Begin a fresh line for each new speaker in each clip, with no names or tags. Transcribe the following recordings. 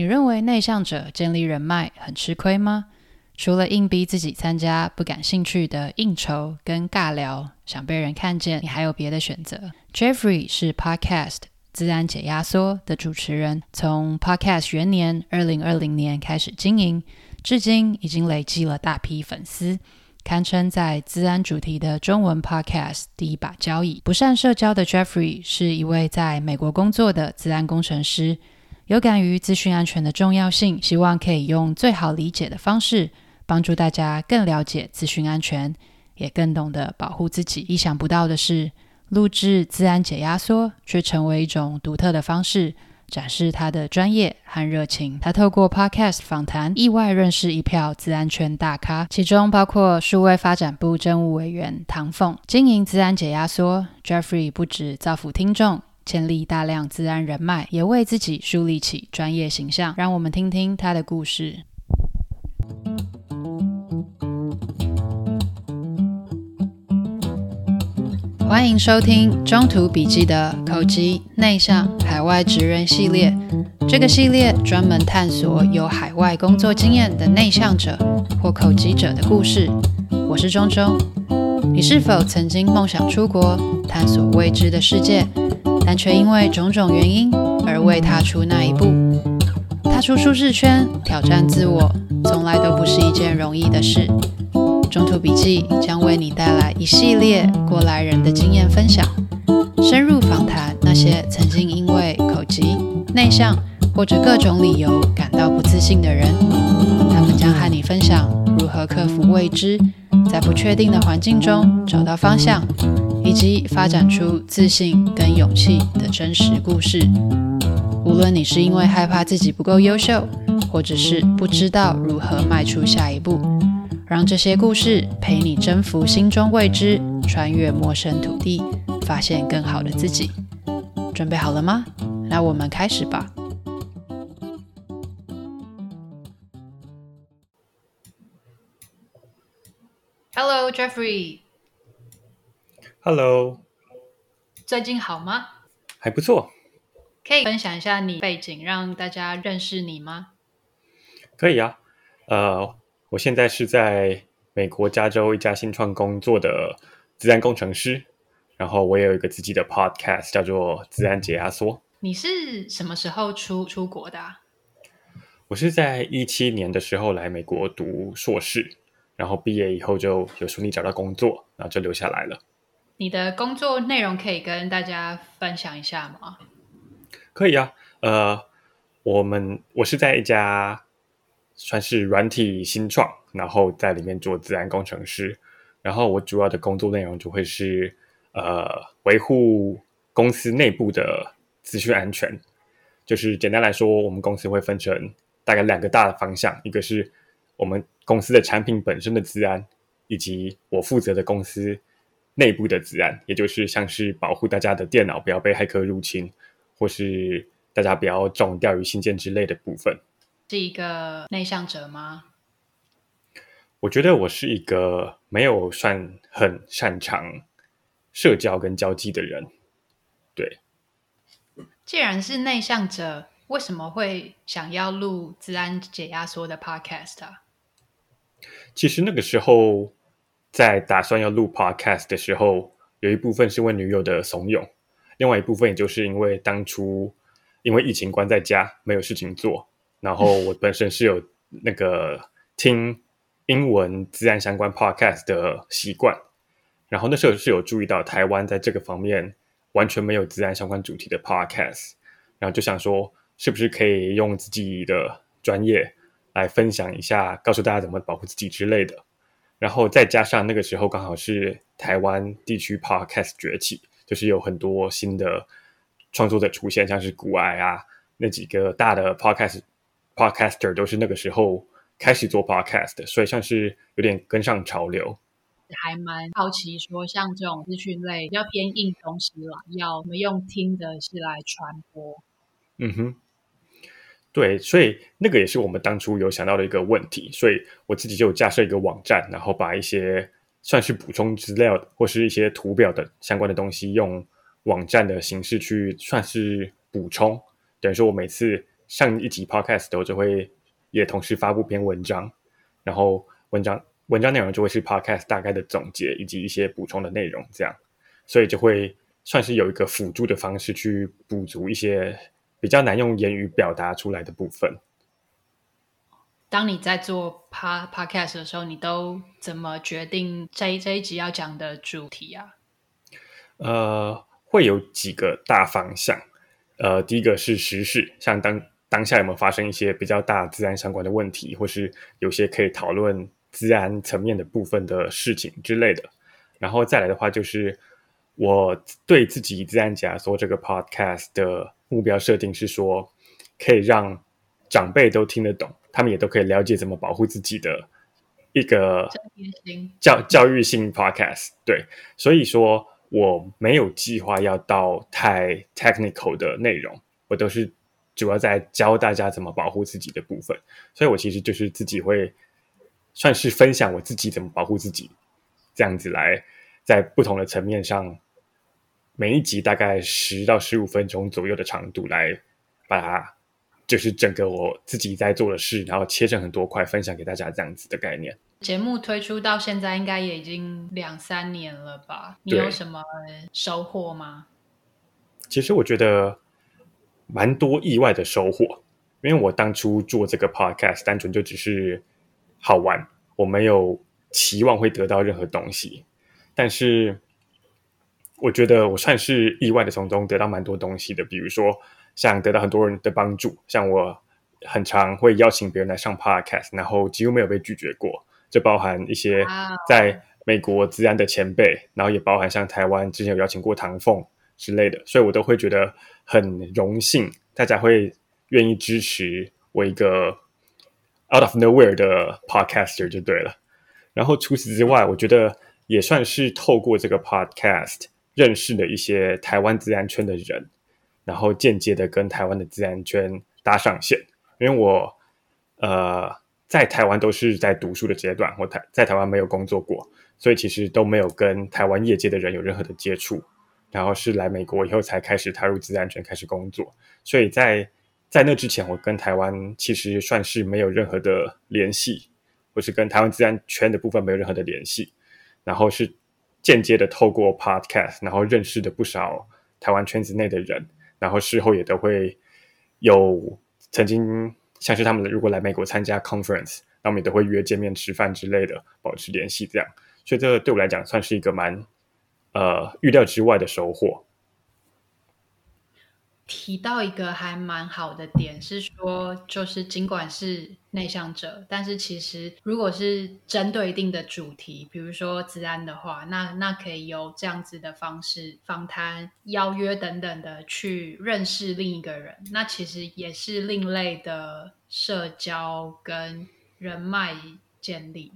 你认为内向者建立人脉很吃亏吗？除了硬逼自己参加不感兴趣的应酬跟尬聊，想被人看见，你还有别的选择。Jeffrey 是 Podcast 自然解压缩的主持人，从 Podcast 元年二零二零年开始经营，至今已经累积了大批粉丝。堪称在自安主题的中文 Podcast 第一把交椅。不善社交的 Jeffrey 是一位在美国工作的自安工程师，有感于资讯安全的重要性，希望可以用最好理解的方式帮助大家更了解资讯安全，也更懂得保护自己。意想不到的是，录制自安解压缩却成为一种独特的方式。展示他的专业和热情。他透过 Podcast 访谈，意外认识一票自安圈大咖，其中包括数位发展部政务委员唐凤。经营自安解压缩，Jeffrey 不止造福听众，建立大量自然人脉，也为自己树立起专业形象。让我们听听他的故事。欢迎收听中途笔记的口吃内向海外职人系列。这个系列专门探索有海外工作经验的内向者或口吃者的故事。我是中中。你是否曾经梦想出国探索未知的世界，但却因为种种原因而未踏出那一步？踏出舒适圈，挑战自我，从来都不是一件容易的事。中途笔记将为你带来一系列过来人的经验分享，深入访谈那些曾经因为口疾、内向或者各种理由感到不自信的人。他们将和你分享如何克服未知，在不确定的环境中找到方向，以及发展出自信跟勇气的真实故事。无论你是因为害怕自己不够优秀，或者是不知道如何迈出下一步。让这些故事陪你征服心中未知，穿越陌生土地，发现更好的自己。准备好了吗？那我们开始吧。Hello, Jeffrey.
Hello.
最近好吗？
还不错。
可以分享一下你背景，让大家认识你吗？
可以啊。呃。我现在是在美国加州一家新创工作的自然工程师，然后我也有一个自己的 podcast 叫做《自然解压缩》。
你是什么时候出出国的啊？
我是在一七年的时候来美国读硕士，然后毕业以后就有顺利找到工作，然后就留下来了。
你的工作内容可以跟大家分享一下吗？
可以啊，呃，我们我是在一家。算是软体新创，然后在里面做资安工程师。然后我主要的工作内容就会是呃维护公司内部的资讯安全。就是简单来说，我们公司会分成大概两个大的方向，一个是我们公司的产品本身的资安，以及我负责的公司内部的治安，也就是像是保护大家的电脑不要被骇客入侵，或是大家不要中钓鱼信件之类的部分。
是一个内向者吗？
我觉得我是一个没有算很擅长社交跟交际的人。对，
既然是内向者，为什么会想要录治安解压缩的 podcast 啊？
其实那个时候在打算要录 podcast 的时候，有一部分是因为女友的怂恿，另外一部分也就是因为当初因为疫情关在家，没有事情做。然后我本身是有那个听英文自然相关 podcast 的习惯，然后那时候是有注意到台湾在这个方面完全没有自然相关主题的 podcast，然后就想说是不是可以用自己的专业来分享一下，告诉大家怎么保护自己之类的。然后再加上那个时候刚好是台湾地区 podcast 崛起，就是有很多新的创作者出现，像是古癌啊那几个大的 podcast。Podcaster 都是那个时候开始做 Podcast 的，所以算是有点跟上潮流。
还蛮好奇，说像这种资讯类比较偏硬东西了，要我们用听的是来传播。
嗯哼，对，所以那个也是我们当初有想到的一个问题，所以我自己就架设一个网站，然后把一些算是补充资料或是一些图表的相关的东西，用网站的形式去算是补充，等于说我每次。上一集 podcast 的时候就会也同时发布篇文章，然后文章文章内容就会是 podcast 大概的总结以及一些补充的内容，这样，所以就会算是有一个辅助的方式去补足一些比较难用言语表达出来的部分。
当你在做 pod podcast 的时候，你都怎么决定这一这一集要讲的主题啊？
呃，会有几个大方向。呃，第一个是时事，像当当下有没有发生一些比较大自然相关的问题，或是有些可以讨论自然层面的部分的事情之类的。然后再来的话，就是我对自己自然解压缩这个 podcast 的目标设定是说，可以让长辈都听得懂。他们也都可以了解怎么保护自己的一个教教育性 podcast，对，所以说我没有计划要到太 technical 的内容，我都是主要在教大家怎么保护自己的部分，所以我其实就是自己会算是分享我自己怎么保护自己，这样子来在不同的层面上，每一集大概十到十五分钟左右的长度来把它。就是整个我自己在做的事，然后切成很多块分享给大家这样子的概念。
节目推出到现在应该也已经两三年了吧？你有什么收获吗？
其实我觉得蛮多意外的收获，因为我当初做这个 podcast 单纯就只是好玩，我没有期望会得到任何东西，但是我觉得我算是意外的从中得到蛮多东西的，比如说。像得到很多人的帮助，像我很常会邀请别人来上 podcast，然后几乎没有被拒绝过。这包含一些在美国资安的前辈，然后也包含像台湾之前有邀请过唐凤之类的，所以我都会觉得很荣幸，大家会愿意支持我一个 out of nowhere 的 podcaster 就对了。然后除此之外，我觉得也算是透过这个 podcast 认识了一些台湾自然圈的人。然后间接的跟台湾的自然圈搭上线，因为我呃在台湾都是在读书的阶段，我台在台湾没有工作过，所以其实都没有跟台湾业界的人有任何的接触。然后是来美国以后才开始踏入自然圈开始工作，所以在在那之前，我跟台湾其实算是没有任何的联系，或是跟台湾自然圈的部分没有任何的联系。然后是间接的透过 Podcast，然后认识的不少台湾圈子内的人。然后事后也都会有曾经像是他们如果来美国参加 conference，那我们也都会约见面吃饭之类的，保持联系这样。所以这个对我来讲算是一个蛮呃预料之外的收获。
提到一个还蛮好的点是说，就是尽管是内向者，但是其实如果是针对一定的主题，比如说资安的话，那那可以有这样子的方式访谈、邀约等等的去认识另一个人，那其实也是另类的社交跟人脉建立。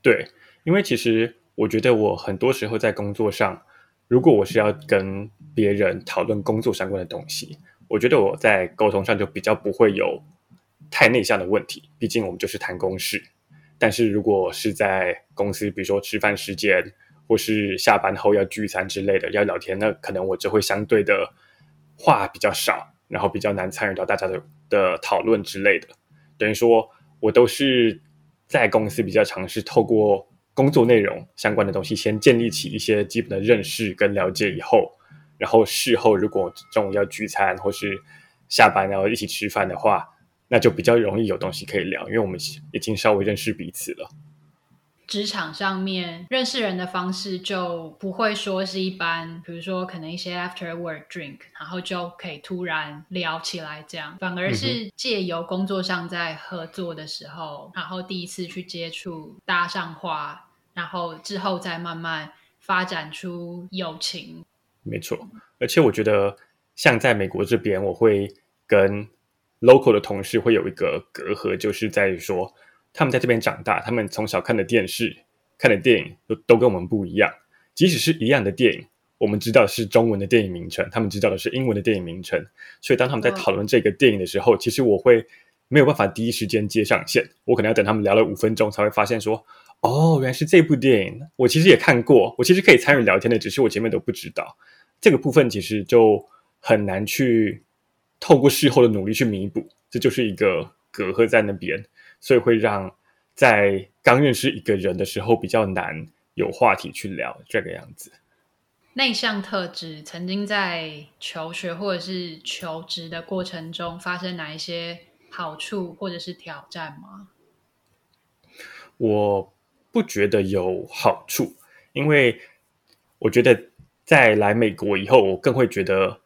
对，因为其实我觉得我很多时候在工作上。如果我是要跟别人讨论工作相关的东西，我觉得我在沟通上就比较不会有太内向的问题。毕竟我们就是谈公事。但是如果是在公司，比如说吃饭时间，或是下班后要聚餐之类的要聊天，那可能我就会相对的话比较少，然后比较难参与到大家的的讨论之类的。等于说，我都是在公司比较尝试透过。工作内容相关的东西，先建立起一些基本的认识跟了解以后，然后事后如果中午要聚餐或是下班然后一起吃饭的话，那就比较容易有东西可以聊，因为我们已经稍微认识彼此了。
职场上面认识人的方式就不会说是一般，比如说可能一些 after work drink，然后就可以突然聊起来这样，反而是借由工作上在合作的时候，然后第一次去接触搭上话。然后之后再慢慢发展出友情。
没错，而且我觉得像在美国这边，我会跟 local 的同事会有一个隔阂，就是在于说他们在这边长大，他们从小看的电视、看的电影都都跟我们不一样。即使是一样的电影，我们知道是中文的电影名称，他们知道的是英文的电影名称。所以当他们在讨论这个电影的时候，其实我会没有办法第一时间接上线，我可能要等他们聊了五分钟才会发现说。哦，原来是这部电影，我其实也看过，我其实可以参与聊天的，只是我前面都不知道。这个部分其实就很难去透过事后的努力去弥补，这就是一个隔阂在那边，所以会让在刚认识一个人的时候比较难有话题去聊这个样子。
内向特质曾经在求学或者是求职的过程中发生哪一些好处或者是挑战吗？
我不觉得有好处，因为我觉得在来美国以后，我更会觉得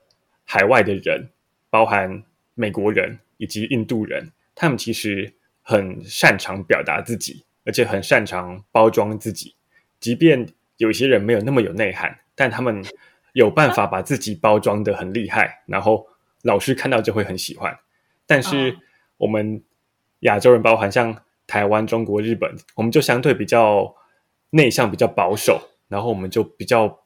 海外的人，包含美国人以及印度人，他们其实很擅长表达自己，而且很擅长包装自己，即便有些人没有那么有内涵。但他们有办法把自己包装的很厉害，然后老师看到就会很喜欢。但是我们亚洲人，包含像台湾、中国、日本，我们就相对比较内向、比较保守，然后我们就比较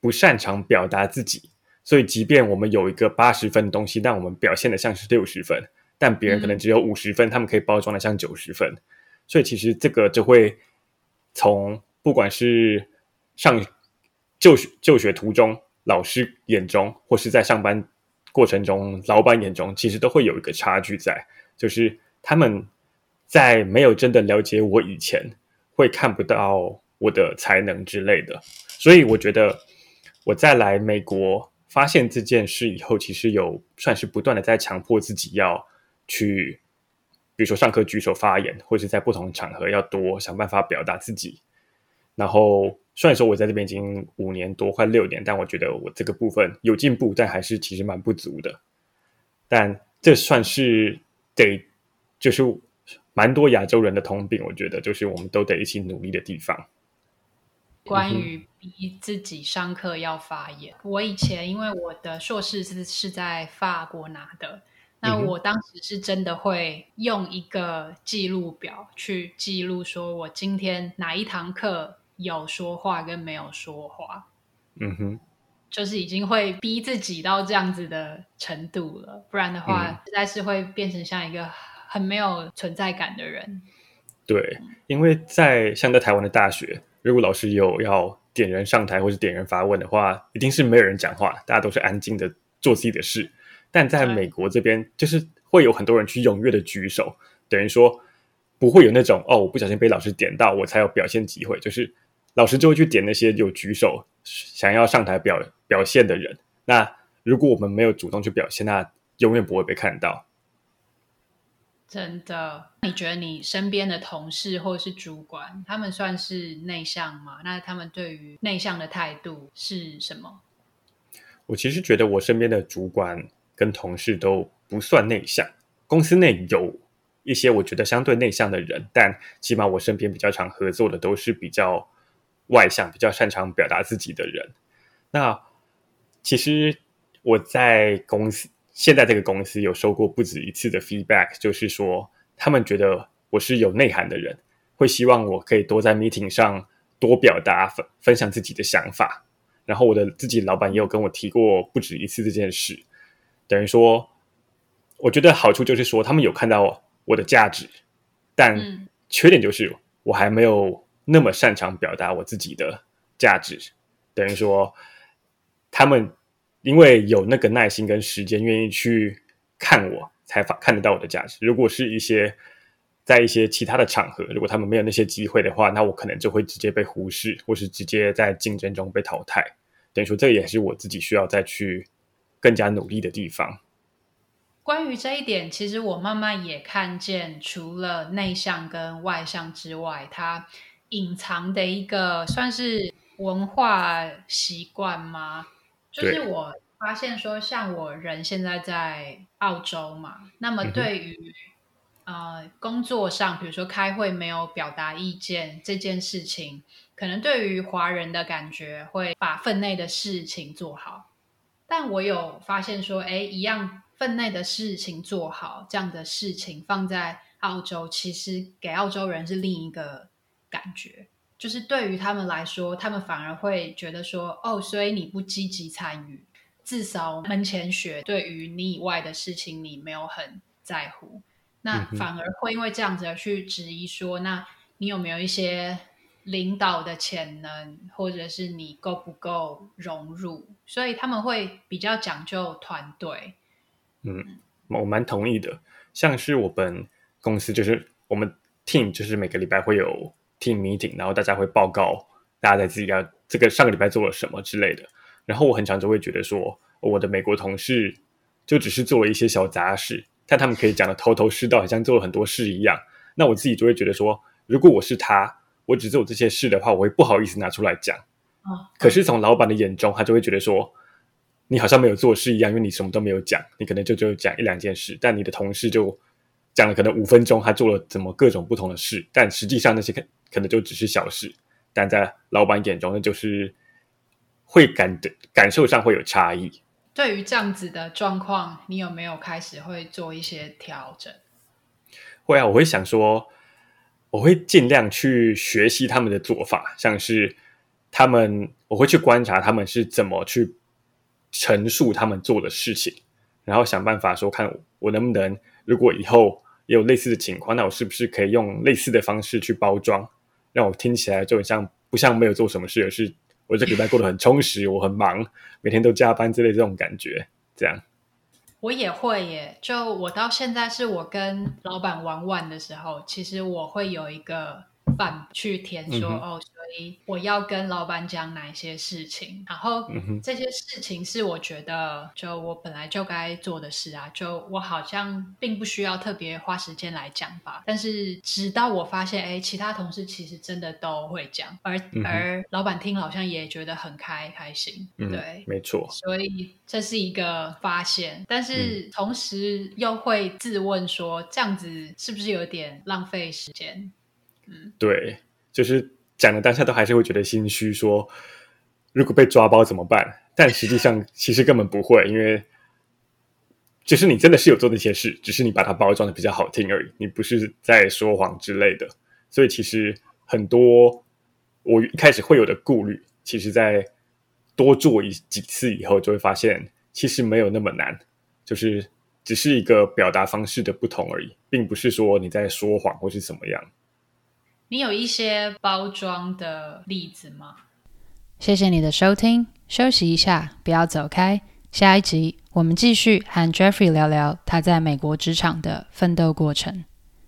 不擅长表达自己。所以，即便我们有一个八十分的东西，但我们表现的像是六十分，但别人可能只有五十分，他们可以包装的像九十分。所以，其实这个就会从不管是上。就学就学途中，老师眼中，或是在上班过程中，老板眼中，其实都会有一个差距在，就是他们在没有真的了解我以前，会看不到我的才能之类的。所以我觉得我在来美国发现这件事以后，其实有算是不断的在强迫自己要去，比如说上课举手发言，或是在不同场合要多想办法表达自己，然后。虽然说我在这边已经五年多，快六年，但我觉得我这个部分有进步，但还是其实蛮不足的。但这算是得，就是蛮多亚洲人的通病，我觉得就是我们都得一起努力的地方。
关于逼自己上课要发言，嗯、我以前因为我的硕士是是在法国拿的，那我当时是真的会用一个记录表去记录，说我今天哪一堂课。有说话跟没有说话，嗯哼，就是已经会逼自己到这样子的程度了，不然的话，实在是会变成像一个很没有存在感的人。
对，因为在像在台湾的大学，如果老师有要点人上台或是点人发问的话，一定是没有人讲话，大家都是安静的做自己的事。但在美国这边，就是会有很多人去踊跃的举手，等于说不会有那种哦，我不小心被老师点到，我才有表现机会，就是。老师就会去点那些有举手想要上台表表现的人。那如果我们没有主动去表现，那永远不会被看到。
真的？你觉得你身边的同事或者是主管，他们算是内向吗？那他们对于内向的态度是什么？
我其实觉得我身边的主管跟同事都不算内向。公司内有一些我觉得相对内向的人，但起码我身边比较常合作的都是比较。外向、比较擅长表达自己的人，那其实我在公司现在这个公司有收过不止一次的 feedback，就是说他们觉得我是有内涵的人，会希望我可以多在 meeting 上多表达、分分享自己的想法。然后我的自己老板也有跟我提过不止一次这件事，等于说，我觉得好处就是说他们有看到我的价值，但缺点就是我还没有。那么擅长表达我自己的价值，等于说，他们因为有那个耐心跟时间，愿意去看我，才发看得到我的价值。如果是一些在一些其他的场合，如果他们没有那些机会的话，那我可能就会直接被忽视，或是直接在竞争中被淘汰。等于说，这也是我自己需要再去更加努力的地方。
关于这一点，其实我慢慢也看见，除了内向跟外向之外，他。隐藏的一个算是文化习惯吗？就是我发现说，像我人现在在澳洲嘛，那么对于、嗯、呃工作上，比如说开会没有表达意见这件事情，可能对于华人的感觉会把分内的事情做好。但我有发现说，哎，一样分内的事情做好，这样的事情放在澳洲，其实给澳洲人是另一个。感觉就是对于他们来说，他们反而会觉得说：“哦，所以你不积极参与，至少门前雪，对于你以外的事情，你没有很在乎。”那反而会因为这样子而去质疑说：“那你有没有一些领导的潜能，或者是你够不够融入？”所以他们会比较讲究团队。
嗯，我蛮同意的。像是我们公司，就是我们 team，就是每个礼拜会有 team meeting，然后大家会报告大家在自己要这个上个礼拜做了什么之类的。然后我很常就会觉得说，我的美国同事就只是做了一些小杂事，但他们可以讲的头头是道，好像做了很多事一样。那我自己就会觉得说，如果我是他，我只做这些事的话，我会不好意思拿出来讲。可是从老板的眼中，他就会觉得说，你好像没有做事一样，因为你什么都没有讲，你可能就只有讲一两件事，但你的同事就讲了可能五分钟，他做了怎么各种不同的事，但实际上那些可可能就只是小事，但在老板眼中，那就是会感的感受上会有差异。
对于这样子的状况，你有没有开始会做一些调整？
会啊，我会想说，我会尽量去学习他们的做法，像是。他们，我会去观察他们是怎么去陈述他们做的事情，然后想办法说，看我能不能，如果以后也有类似的情况，那我是不是可以用类似的方式去包装，让我听起来就很像不像没有做什么事，而是我这礼拜过得很充实，我很忙，每天都加班之类这种感觉，这样。
我也会耶，就我到现在是我跟老板玩玩的时候，其实我会有一个。去填说、嗯、哦，所以我要跟老板讲哪些事情，然后这些事情是我觉得就我本来就该做的事啊，就我好像并不需要特别花时间来讲吧。但是直到我发现，哎，其他同事其实真的都会讲，而、嗯、而老板听好像也觉得很开开心，对，
嗯、没错。
所以这是一个发现，但是同时又会自问说，这样子是不是有点浪费时间？
对，就是讲的当下都还是会觉得心虚，说如果被抓包怎么办？但实际上其实根本不会，因为就是你真的是有做那些事，只是你把它包装的比较好听而已，你不是在说谎之类的。所以其实很多我一开始会有的顾虑，其实在多做一几次以后，就会发现其实没有那么难，就是只是一个表达方式的不同而已，并不是说你在说谎或是怎么样。
你有一些包装的例子吗？谢谢你的收听，休息一下，不要走开。下一集我们继续和 Jeffrey 聊聊他在美国职场的奋斗过程。